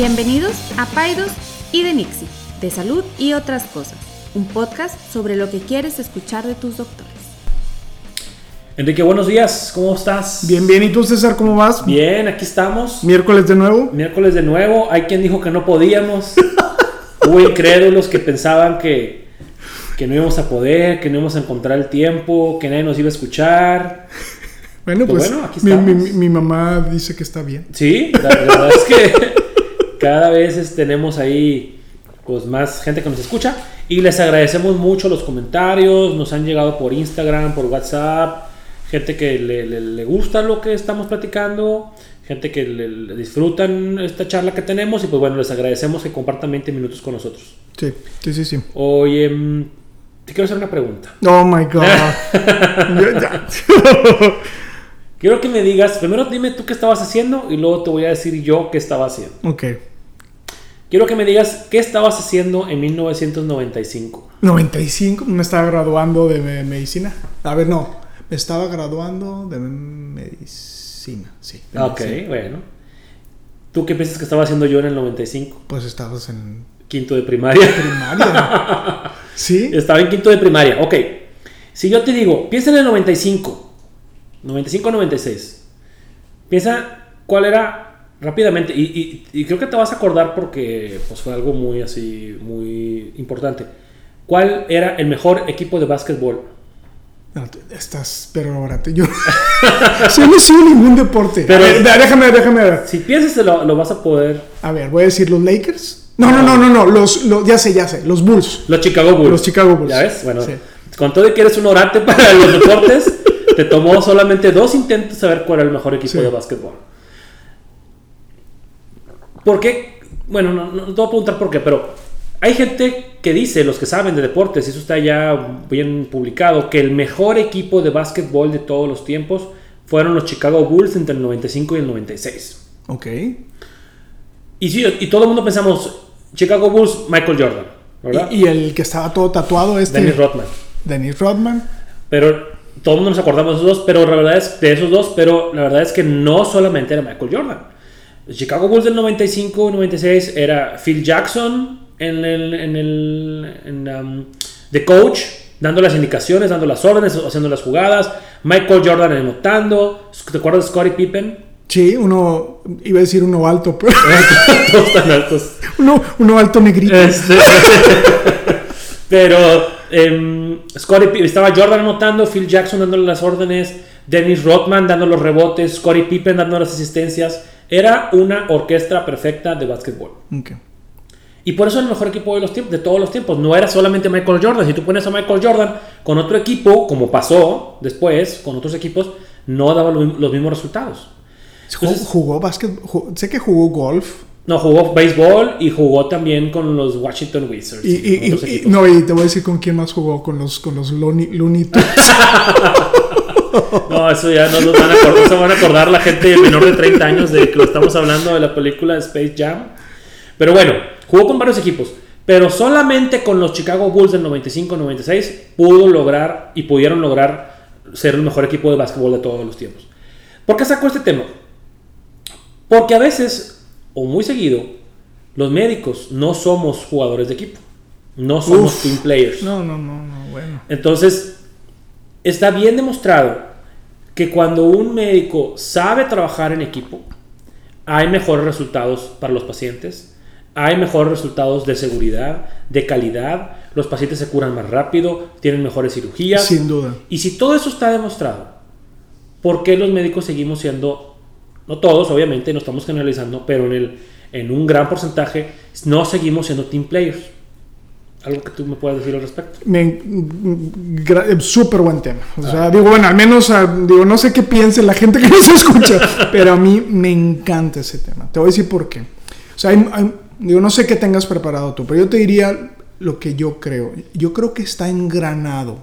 Bienvenidos a Paidos y de Nixie, de salud y otras cosas, un podcast sobre lo que quieres escuchar de tus doctores. Enrique, buenos días, ¿cómo estás? Bien, bien, ¿y tú César, cómo vas? Bien, aquí estamos. Miércoles de nuevo. Miércoles de nuevo, hay quien dijo que no podíamos. Hubo incrédulos que pensaban que, que no íbamos a poder, que no íbamos a encontrar el tiempo, que nadie nos iba a escuchar. Bueno, Pues pues, bueno, aquí mi, mi- mi mamá dice que está bien. Sí, la, la verdad es que cada vez tenemos ahí pues más gente que nos escucha y les agradecemos mucho los comentarios, nos han llegado por Instagram, por WhatsApp, gente que le, le- le gusta lo que estamos platicando, gente que le, le disfrutan esta charla que tenemos y pues bueno, les agradecemos que compartan 20 minutos con nosotros. Sí, sí, sí, sí. Oye, mm, te quiero hacer una pregunta. Oh my God. Quiero que me digas, primero dime tú qué estabas haciendo y luego te voy a decir yo qué estaba haciendo. ok. Quiero que me digas qué estabas haciendo en 1995. 95, me estaba graduando de me- medicina. A ver, no. Me estaba graduando de medicina. Sí. de Ok, medicina. bueno. ¿Tú qué piensas que estaba haciendo yo en el 95? Pues estabas en Quinto de primaria. primaria. sí. Estaba en quinto de primaria. Ok. Si yo te digo, piensa en el 95. 95-96. Piensa cuál era rápidamente. Y, y- y creo que te vas a acordar porque pues, fue algo muy así, muy importante. ¿Cuál era el mejor equipo de básquetbol? No, estás, pero ahora yo. sí, no sigo ningún deporte. Pero- A ver, déjame, déjame ver. Si piensas, lo, lo vas a poder. A ver, voy a decir los Lakers. No, no, no, no, no. Los, los- ya sé, ya sé. Los Bulls. Los Chicago Bulls. Los Chicago Bulls. ¿Ya ves? Bueno, Sí. con todo que eres un orate para los deportes, te tomó solamente dos intentos saber cuál era el mejor equipo Sí. de básquetbol. ¿Por qué? Bueno, no, no te voy a preguntar por qué, pero hay gente que dice, los que saben de deportes, y eso está ya bien publicado, que el mejor equipo de básquetbol de todos los tiempos fueron los Chicago Bulls entre el 95 y el 96. Ok. Y sí, y todo el mundo pensamos, Chicago Bulls, Michael Jordan, ¿verdad? Y, y el que estaba todo tatuado, este. Dennis Rodman. Dennis Rodman. Pero todo el mundo nos acordamos de esos dos, pero la verdad es de esos dos, pero la verdad es que no solamente era Michael Jordan. Los Chicago Bulls del 95 y 96 era Phil Jackson en el en el en, um, the coach dando las indicaciones, dando las órdenes, haciendo las jugadas, Michael Jordan anotando, ¿te acuerdas de Scottie Pippen? Sí, uno. Iba a decir uno alto, pero. Todos tan altos. uno, uno alto negrito. Este, pero em, Scottie Pi- estaba Jordan anotando, Phil Jackson dándole las órdenes, Dennis Rodman dando los rebotes, Scottie Pippen dando las asistencias. Era una orquesta perfecta de básquetbol. Ok. Y por eso es el mejor equipo de, los de todos los tiempos. No era solamente Michael Jordan. Si tú pones a Michael Jordan con otro equipo, como pasó después con otros equipos, no daba los mismos resultados. Entonces- jugó básquet. sé que jugó golf. No, jugó béisbol y jugó también con los Washington Wizards. Y, y- y- no, y te voy a decir con quién más jugó. Con los, con los Looney, Looney Tunes. No, eso ya no nos van a acordar, se van a acordar la gente menor de 30 años de que lo estamos hablando de la película Space Jam. Pero bueno, jugó con varios equipos, pero solamente con los Chicago Bulls del 95-96 pudo lograr y pudieron lograr ser el mejor equipo de básquetbol de todos los tiempos. ¿Por qué sacó este tema? Porque a veces, o muy seguido, los médicos no somos jugadores de equipo, no somos Uf. team players. No, no, no, no, bueno. Entonces, está bien demostrado que cuando un médico sabe trabajar en equipo, hay mejores resultados para los pacientes, hay mejores resultados de seguridad, de calidad, los pacientes se curan más rápido, tienen mejores cirugías. Sin duda. Y si todo eso está demostrado, ¿por qué los médicos seguimos siendo, no todos obviamente, no estamos generalizando, pero en, el, en un gran porcentaje, no seguimos siendo team players? Algo que tú me puedas decir al respecto. Eh, Súper buen tema. O sea, digo, bueno, al menos, ah, digo, no sé qué piense la gente que nos escucha, pero a mí me encanta ese tema. Te voy a decir por qué. O sea, hay- hay- digo, no sé qué tengas preparado tú, pero yo te diría lo que yo creo. Yo creo que está engranado,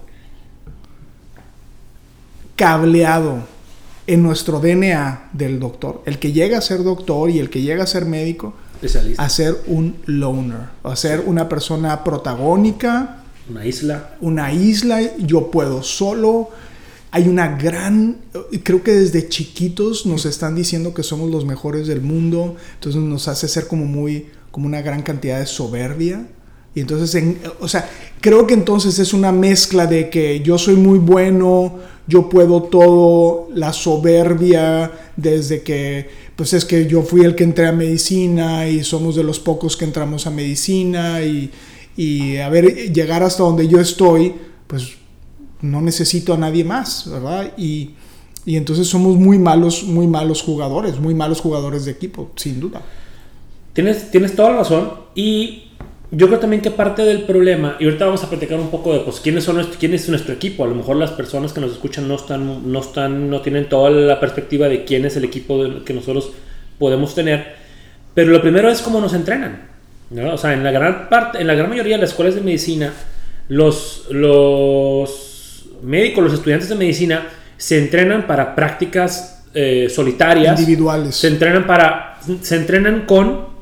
cableado en nuestro DNA del doctor. El que llega a ser doctor y el que llega a ser médico, a ser un loner, a ser una persona protagónica, Una isla. una isla, yo puedo solo, hay una gran, creo que desde chiquitos nos están diciendo que somos los mejores del mundo, entonces nos hace ser como muy, como una gran cantidad de soberbia. Y entonces, en, o sea, creo que entonces es una mezcla de que yo soy muy bueno, yo puedo todo, la soberbia, desde que, pues es que yo fui el que entré a medicina y somos de los pocos que entramos a medicina y, y a ver, llegar hasta donde yo estoy, pues no necesito a nadie más, ¿verdad? Y, y entonces somos muy malos, muy malos jugadores, muy malos jugadores de equipo, sin duda. Tienes, tienes toda la razón y yo creo también que parte del problema, y ahorita vamos a platicar un poco de pues, quiénes son nuestro, quién es nuestro equipo. A lo mejor las personas que nos escuchan no están, no están, no tienen toda la perspectiva de quién es el equipo que nosotros podemos tener. Pero lo primero es cómo nos entrenan. ¿no? O sea, en la gran parte, en la gran mayoría de las escuelas de medicina, los, los médicos, los estudiantes de medicina, se entrenan para prácticas eh, solitarias. Individuales. Se entrenan para. Se entrenan con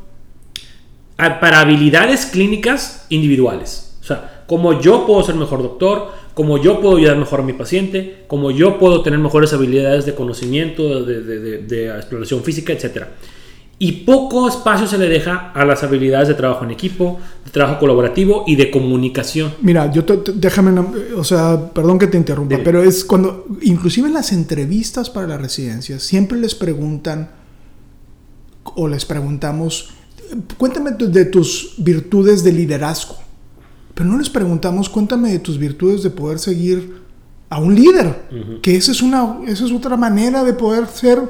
para habilidades clínicas individuales. O sea, como yo puedo ser mejor doctor, como yo puedo ayudar mejor a mi paciente, como yo puedo tener mejores habilidades de conocimiento, de, exploración física, etc. Y poco espacio se le deja a las habilidades de trabajo en equipo, de trabajo colaborativo y de comunicación. Mira, yo déjame, o sea, perdón que te interrumpa, pero es cuando, inclusive en las entrevistas para la residencia, siempre les preguntan o les preguntamos cuéntame de tus virtudes de liderazgo. Pero no les preguntamos, cuéntame de tus virtudes de poder seguir a un líder. Que esa es, una, esa es otra manera de poder ser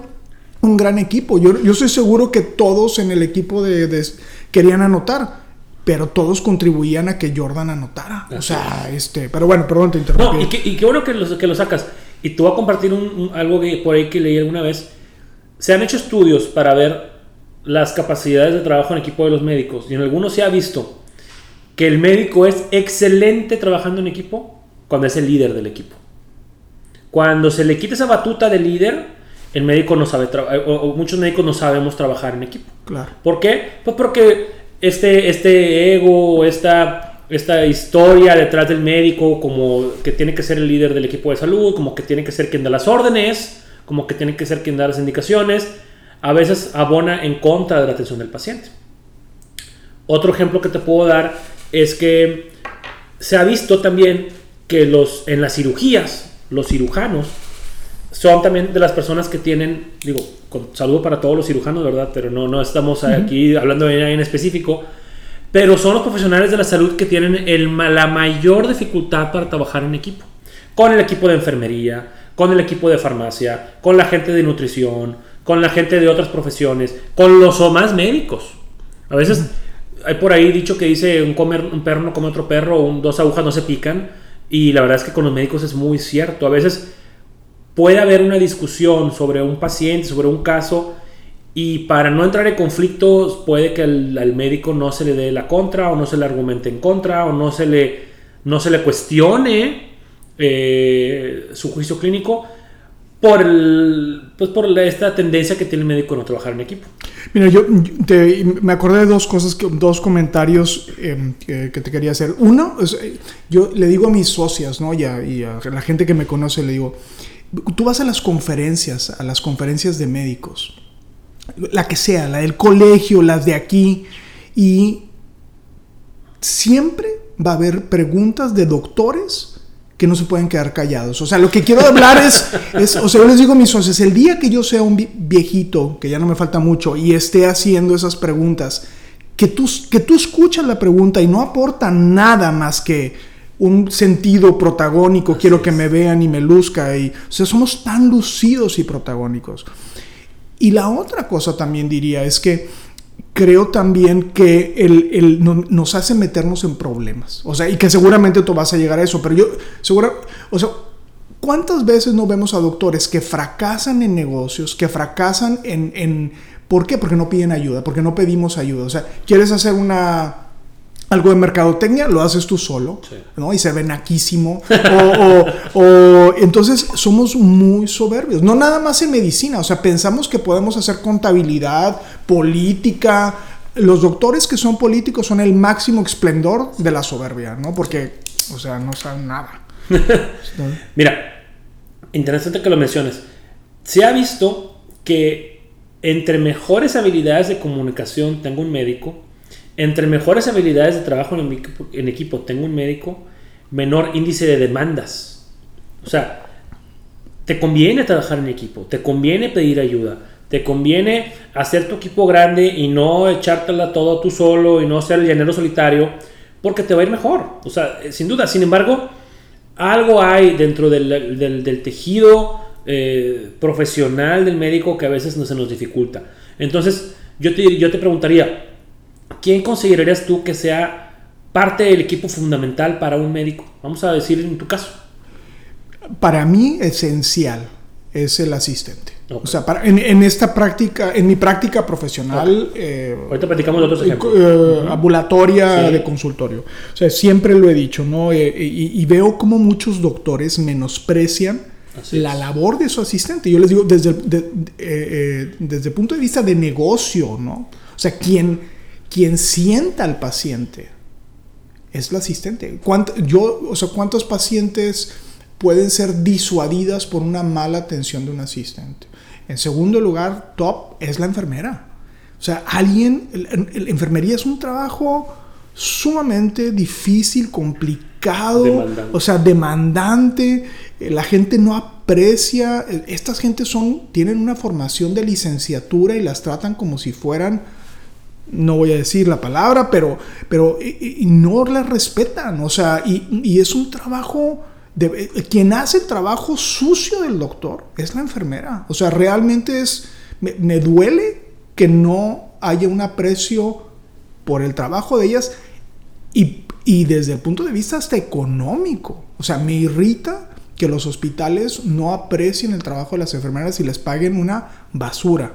un gran equipo. Yo, yo estoy seguro que todos en el equipo de, querían anotar. Pero todos contribuían a que Jordan anotara. o sea, este. Pero bueno, perdón, te interrumpí. No, y, qué, bueno que lo, que lo sacas. Y tú vas a compartir algo que, por ahí que leí alguna vez. Se han hecho estudios para ver las capacidades de trabajo en equipo de los médicos y en algunos se ha visto que el médico es excelente trabajando en equipo cuando es el líder del equipo. Cuando se le quita esa batuta de líder, el médico no sabe o, muchos médicos no sabemos trabajar en equipo. Claro. ¿Por qué? Pues porque este, este ego, esta, esta historia detrás del médico, como que tiene que ser el líder del equipo de salud, como que tiene que ser quien da las órdenes, como que tiene que ser quien da las indicaciones, a veces abona en contra de la atención del paciente. Otro ejemplo que te puedo dar es que se ha visto también que los, en las cirugías, los cirujanos son también de las personas que tienen, digo, con saludo para todos los cirujanos, ¿verdad? Pero no, no estamos aquí hablando de en específico, pero son los profesionales de la salud que tienen el, la mayor dificultad para trabajar en equipo. Con el equipo de enfermería, con el equipo de farmacia, con la gente de nutrición, con la gente de otras profesiones, con los o más médicos. A veces hay por ahí dicho que dice un, comer, un perro no come otro perro, un, dos agujas no se pican, y la verdad es que con los médicos es muy cierto. A veces puede haber una discusión sobre un paciente, sobre un caso, y para no entrar en conflictos puede que al, médico no se le dé la contra, o no se le argumente en contra, o no se le, no se le cuestione eh, su juicio clínico por, el, pues por esta tendencia que tiene el médico no trabajar en equipo. Mira, yo me acordé de dos cosas, dos comentarios em, que, te quería hacer. Uno, yo le digo a mis socias, ¿no? Y a, y a, la gente que me conoce, le digo, tú vas a las conferencias, a las conferencias de médicos, la que sea, la del colegio, las de aquí, y siempre va a haber preguntas de doctores que no se pueden quedar callados. O sea, lo que quiero hablar es, es, o sea, yo les digo a mis socios, el día que yo sea un viejito, que ya no me falta mucho, y esté haciendo esas preguntas, que tú, que tú escuchas la pregunta y no aporta nada más que un sentido protagónico, quiero que me vean y me luzca, y, o sea, somos tan lucidos y protagónicos. Y la otra cosa también diría es que creo también que el, nos hace meternos en problemas. O sea, y que seguramente tú vas a llegar a eso, pero yo, seguro, o sea, ¿cuántas veces no vemos a doctores que fracasan en negocios, que fracasan en, en... ¿Por qué? Porque no piden ayuda, porque no pedimos ayuda. O sea, quieres hacer una algo de mercadotecnia, lo haces tú solo, ¿no? Y se ve naquísimo. O, entonces somos muy soberbios. No nada más en medicina, o sea, pensamos que podemos hacer contabilidad, política. Los doctores que son políticos son el máximo esplendor de la soberbia, ¿no? Porque, o sea, no saben nada. Mira, interesante que lo menciones. Se ha visto que entre mejores habilidades de comunicación tengo un médico, entre mejores habilidades de trabajo en equipo, en equipo tengo un médico, menor índice de demandas. O sea, te conviene trabajar en equipo, te conviene pedir ayuda, te conviene hacer tu equipo grande y no echártela todo tú solo y no ser el llanero solitario, porque te va a ir mejor. O sea, sin duda. Sin embargo, algo hay dentro del, del, tejido eh, profesional del médico que a veces no se nos dificulta. Entonces, yo te, yo te preguntaría, ¿quién considerarías tú que sea parte del equipo fundamental para un médico? Vamos a decir en tu caso. Para mí, esencial es el asistente. O sea, para, en, esta práctica, en mi práctica profesional, eh, ahorita platicamos de otros ejemplos. Eh, ambulatoria de consultorio. O sea, siempre lo he dicho, ¿no? Eh, y, veo como muchos doctores menosprecian la labor de su asistente. Yo les digo, desde, desde el punto de vista de negocio, ¿no? O sea, quien, quien sienta al paciente es el asistente. yo, o sea, ¿cuántos pacientes pueden ser disuadidas por una mala atención de un asistente. En segundo lugar, top es la enfermera. O sea, alguien, la enfermería es un trabajo sumamente difícil, complicado, o sea, demandante. Eh, la gente no aprecia. Eh, estas gentes son, tienen una formación de licenciatura y las tratan como si fueran, no voy a decir la palabra, pero, pero y, no las respetan. O sea, y, es un trabajo eh, quien hace el trabajo sucio del doctor es la enfermera. O sea, realmente es, me, duele que no haya un aprecio por el trabajo de ellas y, y, desde el punto de vista hasta económico. O sea, me irrita que los hospitales no aprecien el trabajo de las enfermeras y les paguen una basura.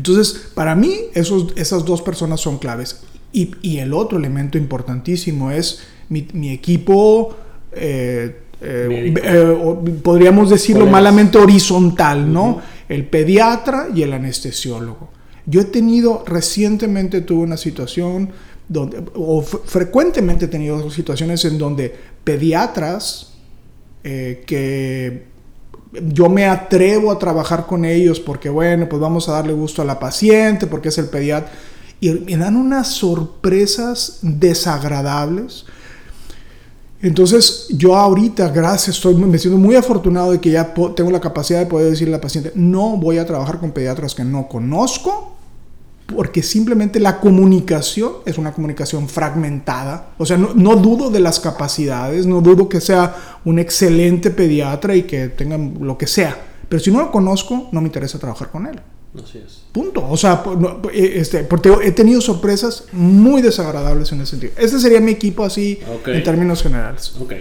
Entonces, para mí, esos, esas dos personas son claves. Y, y el otro elemento importantísimo es mi, mi equipo eh, eh, eh, podríamos decirlo malamente horizontal, ¿no? El pediatra y el anestesiólogo. Yo he tenido, recientemente tuve una situación donde, o frecuentemente he tenido situaciones en donde pediatras que yo me atrevo a trabajar con ellos porque, bueno, pues vamos a darle gusto a la paciente, porque es el pediatra, y me dan unas sorpresas desagradables. Entonces, yo ahorita, gracias, estoy me siento muy afortunado de que ya tengo la capacidad de poder decirle al paciente, no voy a trabajar con pediatras que no conozco, porque simplemente la comunicación es una comunicación fragmentada. O sea, no, no, dudo de las capacidades, no dudo que sea un excelente pediatra y que tenga lo que sea, pero si no lo conozco, no me interesa trabajar con él. Así es. Punto. O sea, eh, este, porque he tenido sorpresas muy desagradables en ese sentido. Este sería mi equipo así en términos generales. Ok.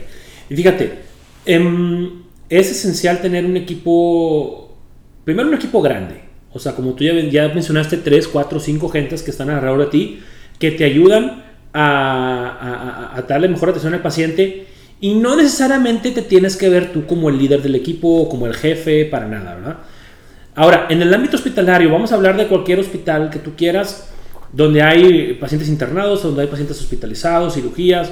Y fíjate, em, es esencial tener un equipo, primero un equipo grande. O sea, como tú ya, ya mencionaste, tres, cuatro, cinco gentes que están alrededor de ti, que te ayudan a, a, a darle mejor atención al paciente. Y no necesariamente te tienes que ver tú como el líder del equipo como el jefe, para nada, ¿verdad? Ahora, en el ámbito hospitalario, vamos a hablar de cualquier hospital que tú quieras, donde hay pacientes internados, donde hay pacientes hospitalizados, cirugías.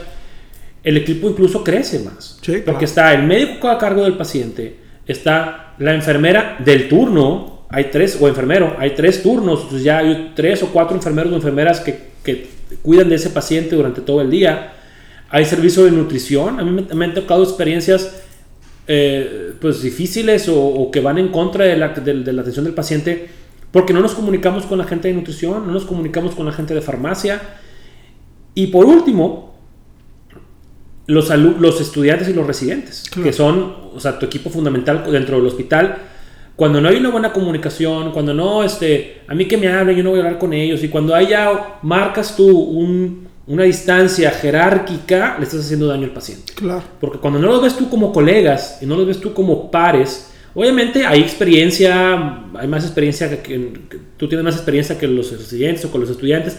El equipo incluso crece más. Porque está el médico a cargo del paciente, está la enfermera del turno, hay tres, o enfermero, hay tres turnos, entonces ya hay tres o cuatro enfermeros o enfermeras que, que cuidan de ese paciente durante todo el día. Hay servicio de nutrición, a mí me, me han tocado experiencias eh, pues difíciles o, que van en contra de la, de, la, atención del paciente porque no nos comunicamos con la gente de nutrición, no nos comunicamos con la gente de farmacia. Y por último, los, los estudiantes y los residentes, que son, o sea, tu equipo fundamental dentro del hospital. Cuando no hay una buena comunicación, cuando no, este, a mí que me hablen, yo no voy a hablar con ellos. Y cuando haya, marcas tú un, una distancia jerárquica, le estás haciendo daño al paciente. Claro. Porque cuando no los ves tú como colegas y no los ves tú como pares, obviamente hay experiencia, hay más experiencia que, tú tienes más experiencia que los residentes o con los estudiantes,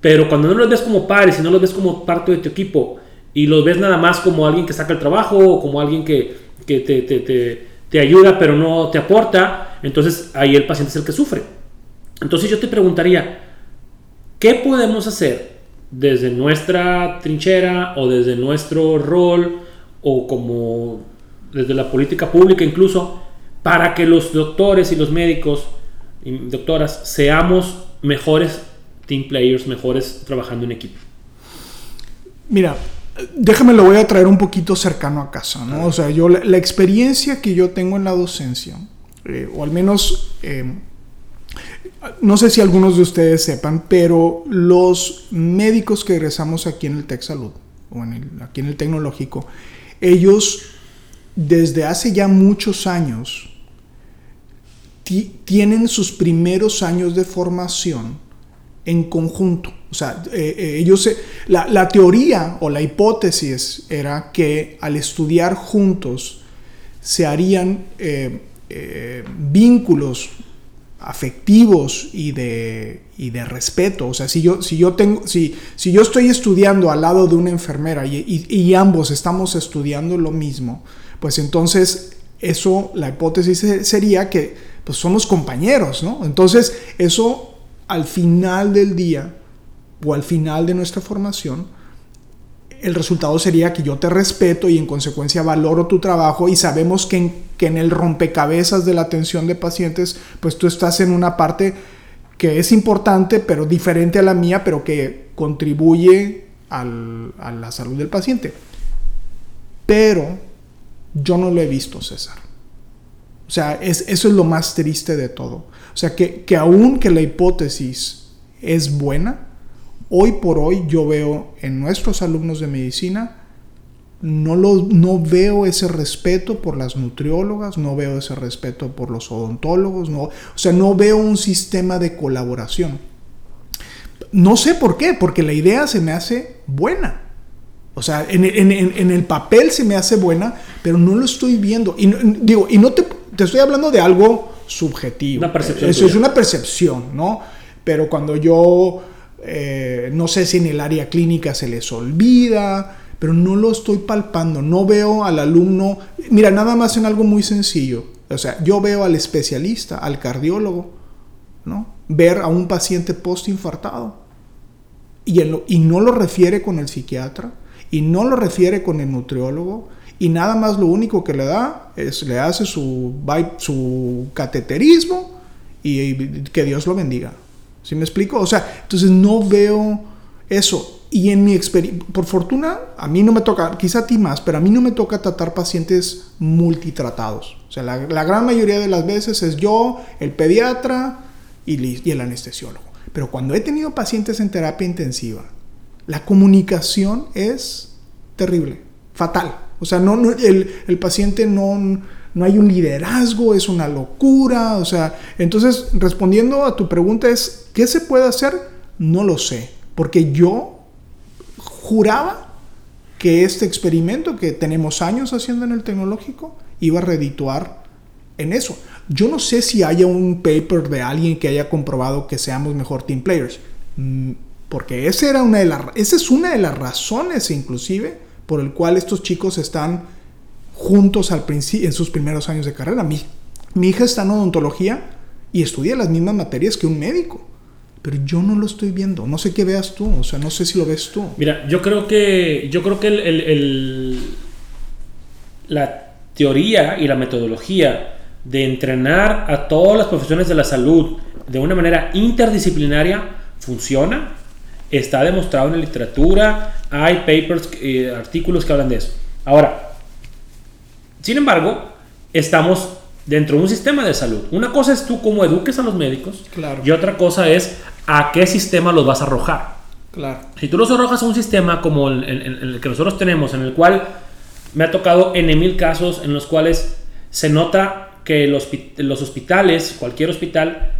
pero cuando no los ves como pares y no los ves como parte de tu equipo y los ves nada más como alguien que saca el trabajo o como alguien que, que te, te, te, te ayuda pero no te aporta, entonces ahí el paciente es el que sufre. Entonces yo te preguntaría, ¿qué podemos hacer desde nuestra trinchera o desde nuestro rol o como desde la política pública incluso, para que los doctores y los médicos y doctoras seamos mejores team players, mejores trabajando en equipo? Mira, déjame lo voy a traer un poquito cercano a casa, ¿no? O sea, yo la, experiencia que yo tengo en la docencia, eh, o al menos, eh, no sé si algunos de ustedes sepan, pero los médicos que egresamos aquí en el Tech Salud, o en el, aquí en el tecnológico, ellos desde hace ya muchos años tienen sus primeros años de formación en conjunto. O sea, eh, eh, ellos, la, la, teoría o la hipótesis era que al estudiar juntos se harían eh, vínculos afectivos y de, y de respeto. O sea, si yo, si yo, tengo, si, si yo estoy estudiando al lado de una enfermera y, y, ambos estamos estudiando lo mismo, pues entonces eso, la hipótesis sería que pues somos compañeros, ¿no? Entonces eso al final del día o al final de nuestra formación, el resultado sería que yo te respeto y en consecuencia valoro tu trabajo y sabemos que en, el rompecabezas de la atención de pacientes, pues tú estás en una parte que es importante, pero diferente a la mía, pero que contribuye a la salud del paciente. Pero yo no lo he visto, César. O sea, es, eso es lo más triste de todo. O sea, que, que que la hipótesis es buena, hoy por hoy yo veo en nuestros alumnos de medicina, no, lo, no veo ese respeto por las nutriólogas, no veo ese respeto por los odontólogos, no, o sea, no veo un sistema de colaboración. No sé por qué, porque la idea se me hace buena. O sea, en, el papel se me hace buena, pero no lo estoy viendo. Y digo, y no te, te estoy hablando de algo subjetivo. Una percepción. Eso es una percepción, ¿no? Pero cuando yo, eh, no sé si en el área clínica se les olvida, pero no lo estoy palpando, no veo al alumno, mira, nada más en algo muy sencillo. O sea, yo veo al especialista, al cardiólogo, ¿no? Ver a un paciente postinfartado y, y no lo refiere con el psiquiatra y no lo refiere con el nutriólogo y nada más lo único que le da es le hace su, cateterismo y, que Dios lo bendiga. ¿Sí me explico? O sea, entonces no veo eso. Y en mi experiencia, por fortuna, a mí no me toca, quizá a ti más, pero a mí no me toca tratar pacientes multitratados. O sea, la, gran mayoría de las veces es yo, el pediatra y el anestesiólogo. Pero cuando he tenido pacientes en terapia intensiva, la comunicación es terrible, fatal. O sea, no, el, paciente no, no hay un liderazgo, es una locura. O sea, entonces respondiendo a tu pregunta es, ¿qué se puede hacer? No lo sé, porque yo juraba que este experimento que tenemos años haciendo en el tecnológico iba a redituar en eso. Yo no sé si haya un paper de alguien que haya comprobado que seamos mejor team players. Mm, porque esa, era una de las, esa es una de las razones inclusive por el cual estos chicos están juntos al en sus primeros años de carrera. Mi, hija está en odontología y estudia las mismas materias que un médico. Pero yo no lo estoy viendo. No sé qué veas tú. O sea, no sé si lo ves tú. Mira, yo creo que, yo creo que el, la teoría y la metodología de entrenar a todas las profesiones de la salud de una manera interdisciplinaria funciona está demostrado en la literatura, hay papers, eh, artículos que hablan de eso. Ahora, sin embargo, estamos dentro de un sistema de salud. Una cosa es tú cómo eduques a los médicos claro. y otra cosa es a qué sistema los vas a arrojar. Claro. Si tú los arrojas a un sistema como el, el, que nosotros tenemos, en el cual me ha tocado en mil casos en los cuales se nota que los, los hospitales, cualquier hospital,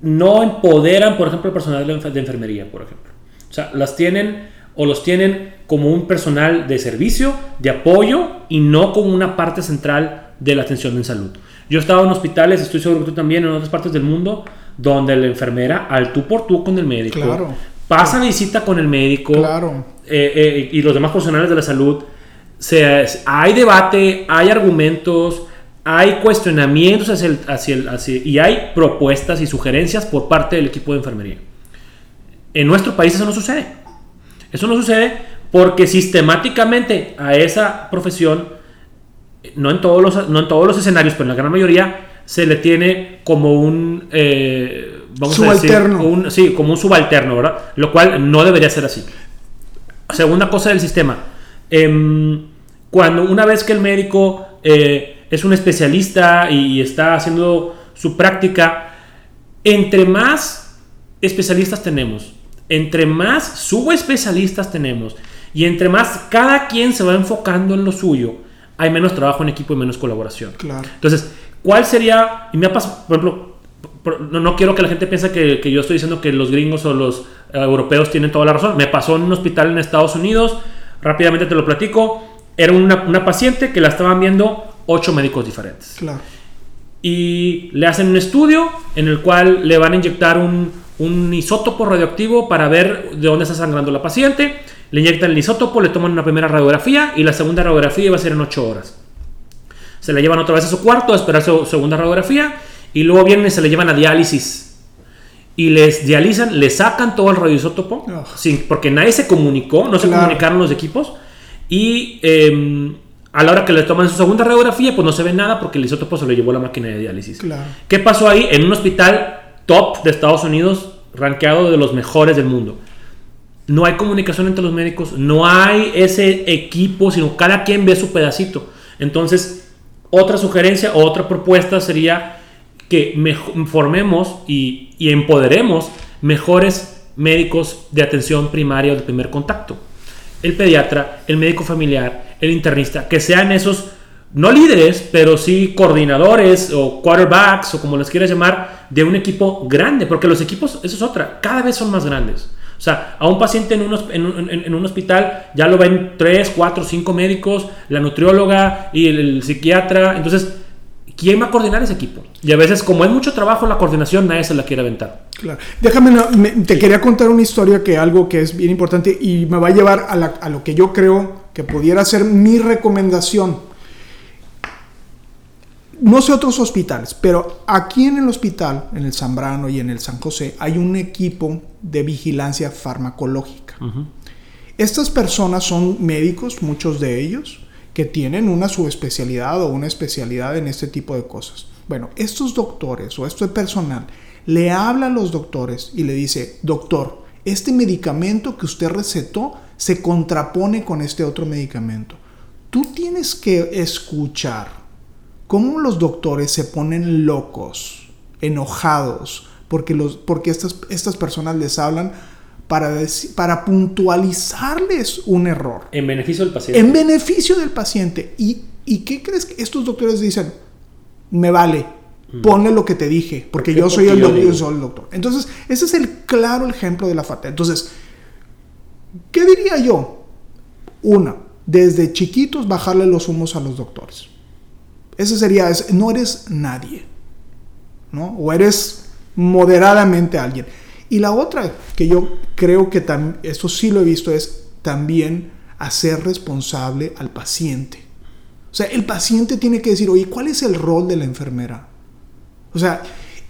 no empoderan, por ejemplo, el personal de enfermería, por ejemplo. O sea, las tienen o los tienen como un personal de servicio, de apoyo y no como una parte central de la atención en salud. Yo he estado en hospitales, estoy seguro que tú también, en otras partes del mundo, donde la enfermera, al tú por tú con el médico, pasa visita con el médico claro. Eh, eh, y los demás profesionales de la salud. Se, hay debate, hay argumentos, hay cuestionamientos hacia el, hacia y hay propuestas y sugerencias por parte del equipo de enfermería. En nuestro país eso no sucede. Eso no sucede Porque sistemáticamente a esa profesión, no en todos los, no en todos los escenarios, pero en la gran mayoría, se le tiene como un... eh, vamos Subalterno. a decir, un- sí, como un subalterno, ¿verdad? Lo cual no debería ser así. Segunda cosa del sistema. em, cuando una vez que el médico eh, es un especialista y está haciendo su práctica, entre más especialistas tenemos, entre más subespecialistas tenemos y entre más cada quien se va enfocando en lo suyo, hay menos trabajo en equipo y menos colaboración. Claro. Entonces, ¿cuál sería? Y me ha pasado, por ejemplo, no, no quiero que la gente piense que, que yo estoy diciendo que los gringos o los eh, europeos tienen toda la razón. Me pasó en un hospital en Estados Unidos, rápidamente te lo platico. Era una, una paciente que la estaban viendo ocho médicos diferentes Claro. y le hacen un estudio en el cual le van a inyectar un, un isótopo radioactivo para ver de dónde está sangrando la paciente. Le inyectan el isótopo, le toman una primera radiografía y la segunda radiografía va a ser en 8 horas. Se la llevan otra vez a su cuarto a esperar su segunda radiografía y luego vienen y se le llevan a diálisis. Y les dializan, le sacan todo el radioisótopo, Ugh. sin, porque nadie se comunicó, no se Claro. comunicaron los equipos. Y eh, a la hora que le toman su segunda radiografía, pues no se ve nada porque el isótopo se lo llevó la máquina de diálisis. Claro. ¿Qué pasó ahí? En un hospital top de Estados Unidos, rankeado de los mejores del mundo. No hay comunicación entre los médicos, no hay ese equipo, sino cada quien ve su pedacito. Entonces, otra sugerencia o otra propuesta sería que formemos y, y empoderemos mejores médicos de atención primaria o de primer contacto. El pediatra, el médico familiar, el internista, que sean esos, no líderes, pero sí coordinadores o quarterbacks o como les quieras llamar, de un equipo grande, porque los equipos, eso es otra, cada vez son más grandes. O sea, a un paciente en un, hospital ya lo ven 3, 4, 5 médicos, la nutrióloga y el psiquiatra. Entonces, ¿quién va a coordinar ese equipo? Y a veces, como es mucho trabajo la coordinación, nadie se la quiere aventar. Claro. Déjame, me- te quería contar una historia que algo que es bien importante y me va a llevar a, la- a lo que yo creo que pudiera ser mi recomendación. No sé otros hospitales, pero aquí en el hospital, en el Zambrano y en el San José, hay un equipo de vigilancia farmacológica. Estas personas son médicos, muchos de ellos, que tienen una subespecialidad o una especialidad en este tipo de cosas. Bueno, estos doctores o este personal le habla a los doctores y le dice, doctor, este medicamento que usted recetó se contrapone con este otro medicamento. Tú tienes que escuchar cómo los doctores se ponen locos, enojados, porque, los, porque estas, estas personas les hablan para, para puntualizarles un error En beneficio del paciente. en beneficio del paciente. ¿Y, ¿Y qué crees que estos doctores dicen? Me vale, ponle lo que te dije, porque yo soy, Porque el yo doc- yo soy el doctor. Entonces, ese es el claro ejemplo de la falta. Entonces, ¿qué diría yo? Una, desde chiquitos bajarle los humos a los doctores. Ese sería, es- no eres nadie, ¿no? O eres moderadamente alguien. Y la otra que yo creo que esto sí lo he visto, es también hacer responsable al paciente. O sea, el paciente tiene que decir, oye, ¿cuál es el rol de la enfermera? O sea,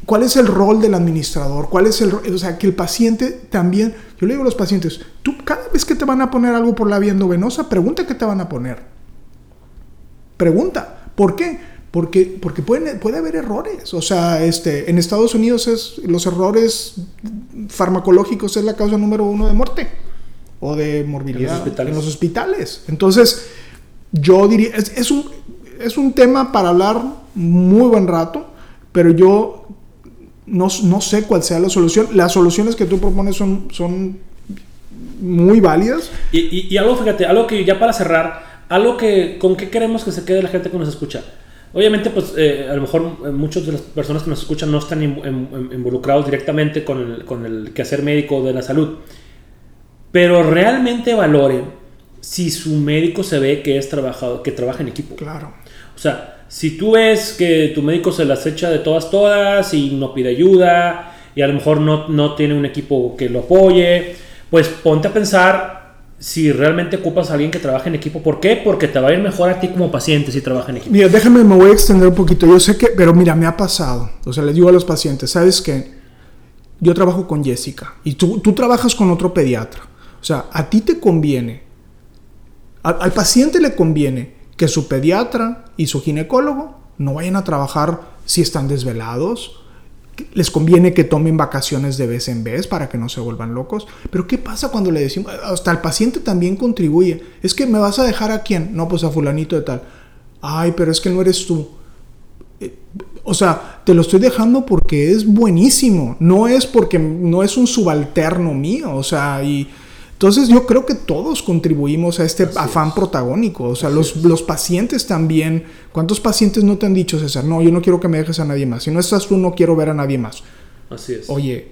¿cuál es el rol del administrador? ¿Cuál es el O sea, que el paciente también, yo le digo a los pacientes, tú cada vez que te van a poner algo por la vía endovenosa, pregunta qué te van a poner. Pregunta. ¿Por qué? Porque, porque pueden, puede haber errores. O sea, este, en Estados Unidos es, los errores farmacológicos es la causa número uno de muerte o de morbilidad En los hospitales. en los hospitales. Entonces, yo diría, es, es un, es un tema para hablar muy buen rato, pero yo no, no sé cuál sea la solución. Las soluciones que tú propones son, son muy válidas. Y, y- y algo, fíjate, algo que ya para cerrar, algo que con qué queremos que se quede la gente que nos escucha. Obviamente, pues eh, a lo mejor eh, muchas de las personas que nos escuchan no están in- in- in- involucrados directamente con el, con el quehacer médico de la salud, pero realmente valoren si su médico se ve que es trabajado, que trabaja en equipo. Claro. O sea, si tú ves que tu médico se las echa de todas, todas y no pide ayuda y a lo mejor no, no tiene un equipo que lo apoye, pues ponte a pensar si realmente ocupas a alguien que trabaje en equipo. ¿Por qué? Porque te va a ir mejor a ti como paciente si trabaja en equipo. Mira, déjame, me voy a extender un poquito. Yo sé que, pero mira, me ha pasado. O sea, les digo a los pacientes, ¿sabes qué? Yo trabajo con Jessica y tú, tú trabajas con otro pediatra. O sea, a ti te conviene al paciente le conviene que su pediatra y su ginecólogo no vayan a trabajar si están desvelados, les conviene que tomen vacaciones de vez en vez para que no se vuelvan locos. Pero ¿qué pasa cuando le decimos, hasta el paciente también contribuye? Es que me vas a dejar a quién? No, pues a fulanito de tal. Ay, pero es que no eres tú. Eh, o sea, te lo estoy dejando porque es buenísimo, no es porque no es un subalterno mío, o sea, y entonces yo creo que todos contribuimos a este afán protagónico, o sea, los, los, pacientes también. ¿Cuántos pacientes no te han dicho, César? No, yo no quiero que me dejes a nadie más. Si no estás tú, no quiero ver a nadie más. Así es. Oye,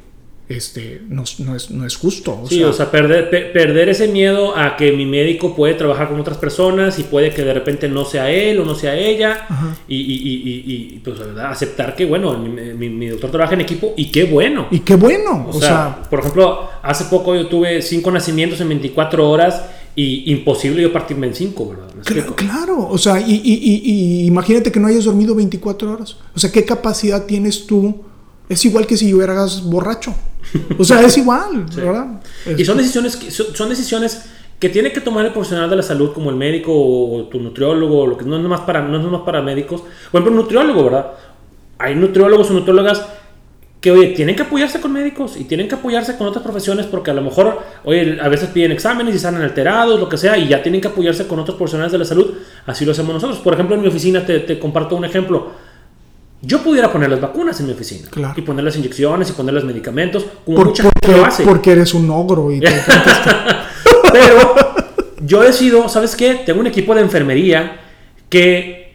este, no, no, es, no es justo. sí, o sea, perder, perder ese miedo a que mi médico puede trabajar con otras personas y puede que de repente no sea él o no sea ella. Y, y, y, y, pues, ¿verdad? aceptar que, bueno, mi, mi, doctor trabaja en equipo y qué bueno. Y qué bueno. O, sea, por ejemplo, hace poco yo tuve cinco nacimientos en 24 horas y imposible yo partirme en cinco, ¿verdad? Claro, claro, o sea, y, y, y, imagínate que no hayas dormido 24 horas. O sea, ¿qué capacidad tienes tú? Es igual que si yo eras borracho. O sea, es igual, ¿verdad? Y son decisiones, que, son, decisiones que tiene que tomar el profesional de la salud, como el médico o tu nutriólogo, lo que no es más para, no es más para médicos. Por ejemplo, nutriólogo, ¿verdad? Hay nutriólogos o nutriólogas que, oye, tienen que apoyarse con médicos y tienen que apoyarse con otras profesiones porque a lo mejor, oye, a veces piden exámenes y salen alterados, lo que sea, y ya tienen que apoyarse con otros profesionales de la salud. Así lo hacemos nosotros. Por ejemplo, en mi oficina te, te comparto un ejemplo yo pudiera poner las vacunas en mi oficina. Y poner las inyecciones y poner los medicamentos, como mucha gente lo hace. Porque eres un ogro y Pero yo decido, ¿sabes qué? Tengo un equipo de enfermería que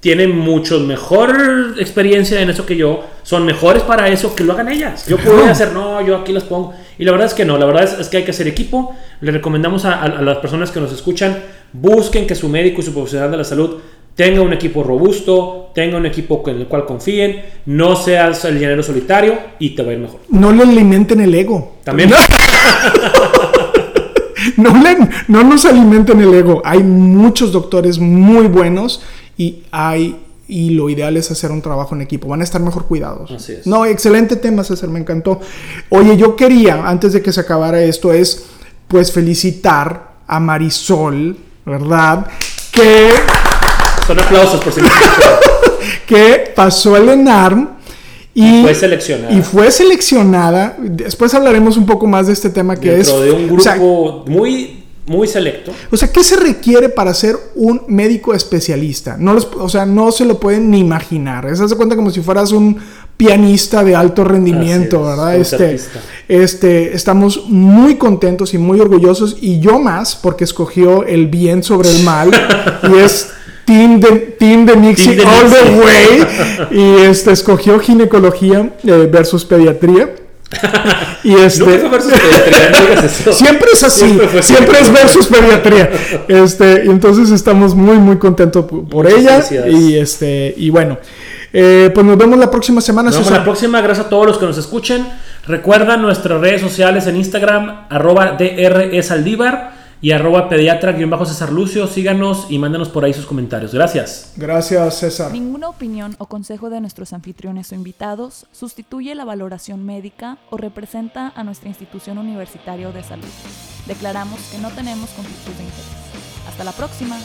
tiene mucho mejor experiencia en eso que yo. Son mejores para eso que lo hagan ellas. Yo puedo hacer, no, yo aquí las pongo. Y la verdad es que no, la verdad es, que hay que hacer equipo. Le recomendamos a, a las personas que nos escuchan, busquen que su médico y su profesional de la salud tenga un equipo robusto, tenga un equipo en el cual confíen, no seas el llanero solitario y te va a ir mejor. No le alimenten el ego. También. no, no nos alimenten el ego. Hay muchos doctores muy buenos y hay y lo ideal es hacer un trabajo en equipo. Van a estar mejor cuidados. Así es. No, excelente tema, César, me encantó. Oye, yo quería, antes de que se acabara esto, es pues felicitar a Marisol, ¿verdad? Que son aplausos por si Que pasó el ENARM. Y, fue seleccionada. Y fue seleccionada. Después hablaremos un poco más de este tema que es. de un grupo muy, muy selecto. O sea, ¿qué se requiere para ser un médico especialista? No o sea, no se lo pueden ni imaginar. Se hace cuenta como si fueras un pianista de alto rendimiento, ¿verdad? Este, este, estamos muy contentos y muy orgullosos y yo más porque escogió el bien sobre el mal y es Team de, team de Nixie all the way. Y este, escogió ginecología eh, versus pediatría. y este, versus pediatría, siempre es así, siempre, es versus pediatría. Este, y entonces estamos muy muy contentos por, ella y este y bueno, eh, pues nos vemos la próxima semana. Nos vemos la próxima, gracias a todos los que nos escuchen. Recuerda nuestras redes sociales en Instagram arroba drsaldívar y arroba pediatra-césar Lucio. Síganos y mándanos por ahí sus comentarios. Gracias. Gracias, César. Ninguna opinión o consejo de nuestros anfitriones o invitados sustituye la valoración médica o representa a nuestra institución universitaria de salud. Declaramos que no tenemos conflictos de interés. Hasta la próxima.